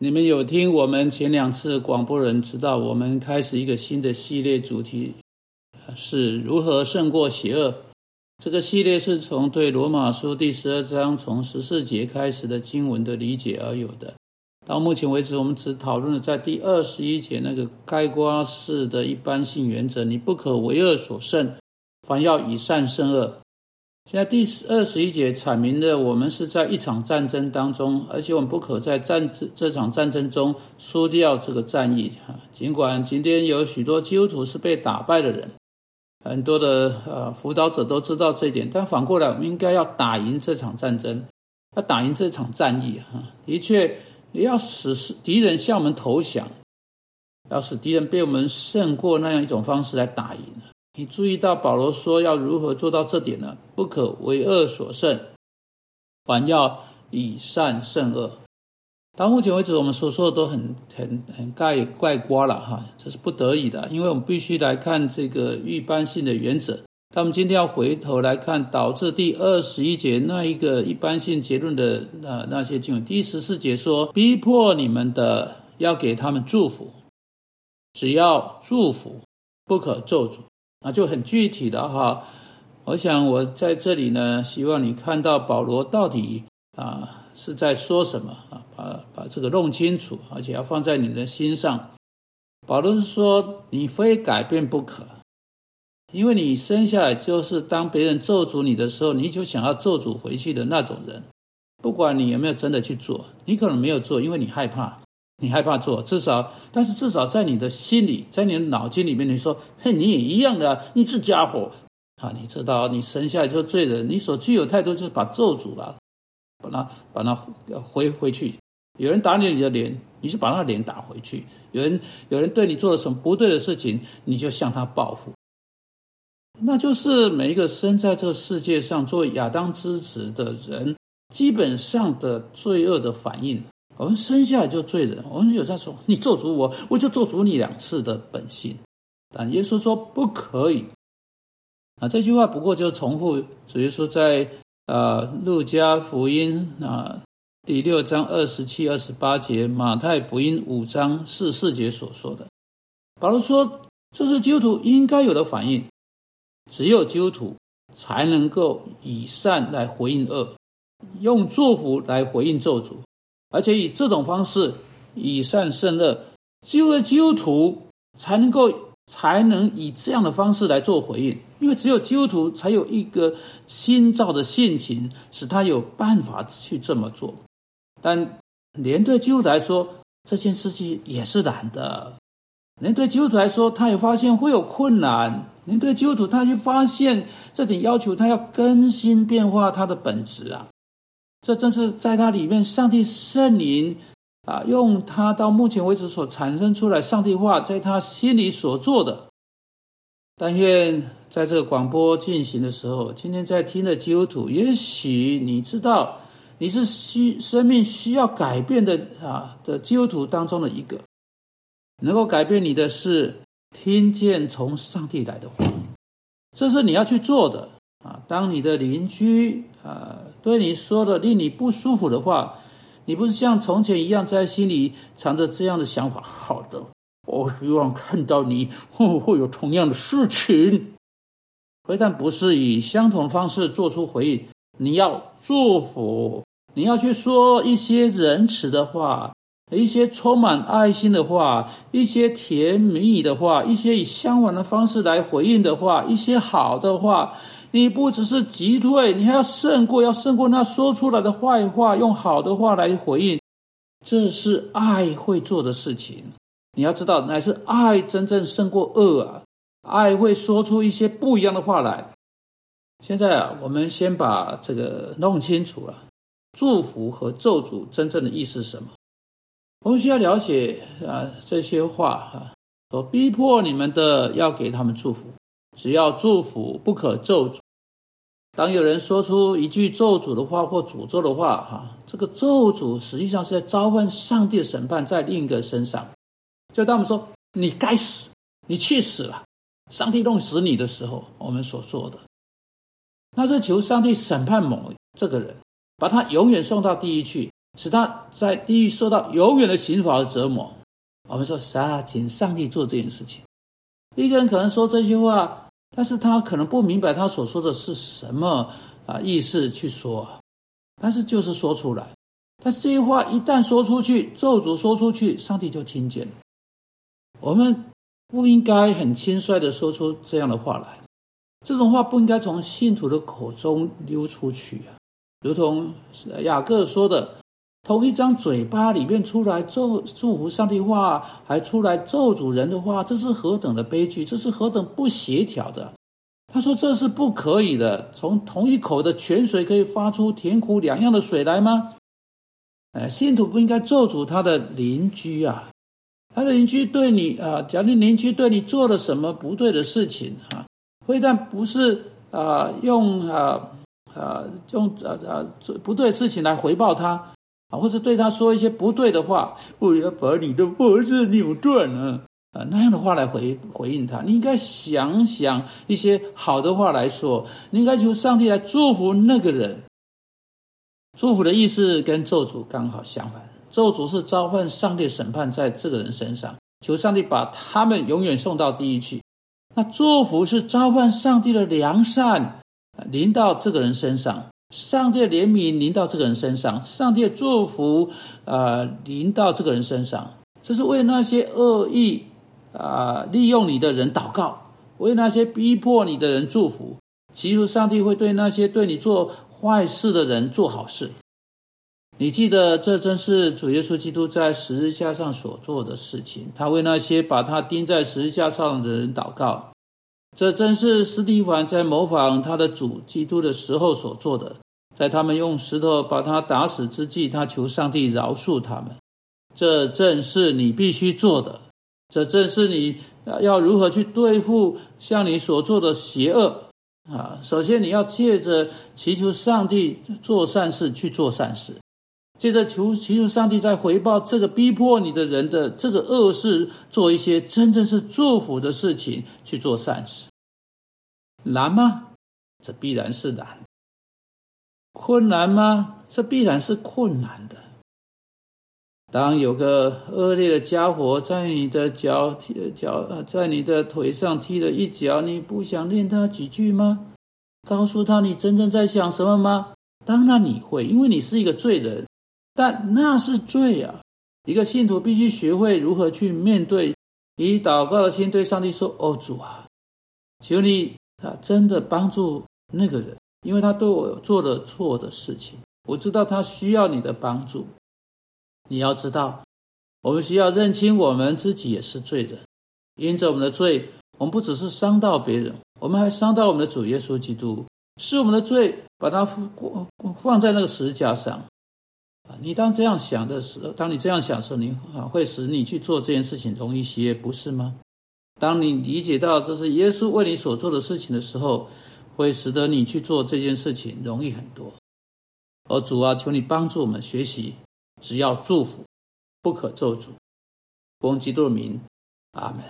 你们有听我们前两次广播人知道，我们开始一个新的系列主题，是如何胜过邪恶。这个系列是从对罗马书第十二章从十四节开始的经文的理解而有的。到目前为止，我们只讨论了在第二十一节那个概括式的一般性原则：你不可为恶所胜，凡要以善胜恶。现在第二十一节阐明了，我们是在一场战争当中，而且我们不可在战这场战争中输掉这个战役。尽管今天有许多基督徒是被打败的人，很多的呃辅导者都知道这一点，但反过来，我们应该要打赢这场战争，要打赢这场战役。哈，的确要使敌人向我们投降，要使敌人被我们胜过那样一种方式来打赢。你注意到保罗说要如何做到这点呢？不可为恶所胜，反要以善胜恶。到目前为止，我们所说的都很很很盖盖瓜了哈，这是不得已的，因为我们必须来看这个一般性的原则。那我们今天要回头来看导致第二十一节那一个一般性结论的那那些经文。第十四节说，逼迫你们的要给他们祝福，只要祝福，不可咒诅。那就很具体的哈，我想我在这里呢，希望你看到保罗到底啊是在说什么啊，把把这个弄清楚，而且要放在你的心上。保罗是说，你非改变不可，因为你生下来就是当别人咒诅你的时候，你就想要咒诅回去的那种人。不管你有没有真的去做，你可能没有做，因为你害怕。你害怕做，至少，但是至少在你的心里，在你的脑筋里面，你说，嘿，你也一样的，你这家伙啊，你知道，你生下来就罪人，你所具有态度就是把咒诅了，把它把它回回去。有人打你你的脸，你就把那脸打回去；有人有人对你做了什么不对的事情，你就向他报复。那就是每一个生在这个世界上作为亚当之子的人，基本上的罪恶的反应。我们生下来就罪人，我们有在说你做主我，我就做主你两次的本性。但耶稣说不可以。啊，这句话不过就重复，主耶稣在呃路加福音啊第六章二十七、二十八节，马太福音五章四四节所说的。保罗说，这是基督徒应该有的反应，只有基督徒才能够以善来回应恶，用祝福来回应咒诅。而且以这种方式以善胜恶，只有基督徒才能够才能以这样的方式来做回应，因为只有基督徒才有一个新造的性情，使他有办法去这么做。但连对基督徒来说，这件事情也是难的。连对基督徒来说，他也发现会有困难。连对基督徒，他就发现这点要求，他要更新变化他的本质啊。这正是在他里面，上帝圣灵啊，用他到目前为止所产生出来上帝话，在他心里所做的。但愿在这个广播进行的时候，今天在听的基督徒，也许你知道你是需生命需要改变的啊的基督徒当中的一个，能够改变你的是听见从上帝来的话，这是你要去做的啊。当你的邻居啊。对你说的令你不舒服的话，你不是像从前一样在心里藏着这样的想法。好的，我希望看到你会会有同样的事情。非但不是以相同方式做出回应，你要祝福，你要去说一些仁慈的话，一些充满爱心的话，一些甜蜜的话，一些以相反的方式来回应的话，一些好的话。你不只是击退，你还要胜过，要胜过那说出来的坏话，用好的话来回应。这是爱会做的事情。你要知道，乃是爱真正胜过恶啊！爱会说出一些不一样的话来。现在啊，我们先把这个弄清楚了：祝福和咒诅真正的意思是什么？我们需要了解啊这些话哈，我逼迫你们的，要给他们祝福。只要祝福，不可咒诅。当有人说出一句咒诅的话或诅咒的话，哈，这个咒诅实际上是在召唤上帝的审判在另一个身上。就当我们说“你该死，你去死了”，上帝弄死你的时候，我们所做的，那是求上帝审判某这个人，把他永远送到地狱去，使他在地狱受到永远的刑罚和折磨。我们说啥？请上帝做这件事情。一个人可能说这句话，但是他可能不明白他所说的是什么啊意思去说，但是就是说出来。但是这句话一旦说出去，咒诅说出去，上帝就听见了。我们不应该很轻率的说出这样的话来，这种话不应该从信徒的口中溜出去啊！如同雅各说的，同一张嘴巴里面出来咒祝福上帝话，还出来咒诅人的话，这是何等的悲剧！这是何等不协调的！他说这是不可以的。从同一口的泉水可以发出甜苦两样的水来吗？哎，信徒不应该咒诅他的邻居啊！他的邻居对你啊，假如邻居对你做了什么不对的事情啊，非但不是啊用啊啊用啊啊不对事情来回报他啊，或者对他说一些不对的话，我要把你的脖子扭断了啊那样的话来回回应他，你应该想想一些好的话来说，你应该求上帝来祝福那个人。祝福的意思跟咒诅刚好相反，咒诅是召唤上帝审判在这个人身上，求上帝把他们永远送到地狱去。那祝福是召唤上帝的良善临到这个人身上，上帝的怜悯临到这个人身上，上帝的祝福啊临到这个人身上。这是为那些恶意啊利用你的人祷告，为那些逼迫你的人祝福。其实上帝会对那些对你做。坏事的人做好事，你记得这正是主耶稣基督在十字架上所做的事情。他为那些把他钉在十字架上的人祷告。这正是斯蒂凡在模仿他的主基督的时候所做的。在他们用石头把他打死之际，他求上帝饶恕他们。这正是你必须做的。这正是你要如何去对付像你所做的邪恶。啊，首先你要借着祈求上帝做善事去做善事，接着求祈求上帝在回报这个逼迫你的人的这个恶事，做一些真正是祝福的事情去做善事。难吗？这必然是难。困难吗？这必然是困难的。当有个恶劣的家伙在你的脚踢脚呃，在你的腿上踢了一脚，你不想念他几句吗？告诉他你真正在想什么吗？当然你会，因为你是一个罪人。但那是罪啊！一个信徒必须学会如何去面对，以祷告的心对上帝说：“哦，主啊，求你啊，真的帮助那个人，因为他对我做了错的事情。我知道他需要你的帮助。”你要知道，我们需要认清我们自己也是罪人，因着我们的罪，我们不只是伤到别人，我们还伤到我们的主耶稣基督，是我们的罪把它放放在那个石架上。你当这样想的时候，当你这样想的时候，你啊会使你去做这件事情容易些，不是吗？当你理解到这是耶稣为你所做的事情的时候，会使得你去做这件事情容易很多。而主啊，求你帮助我们学习。只要祝福，不可咒诅。奉基督的名，阿门。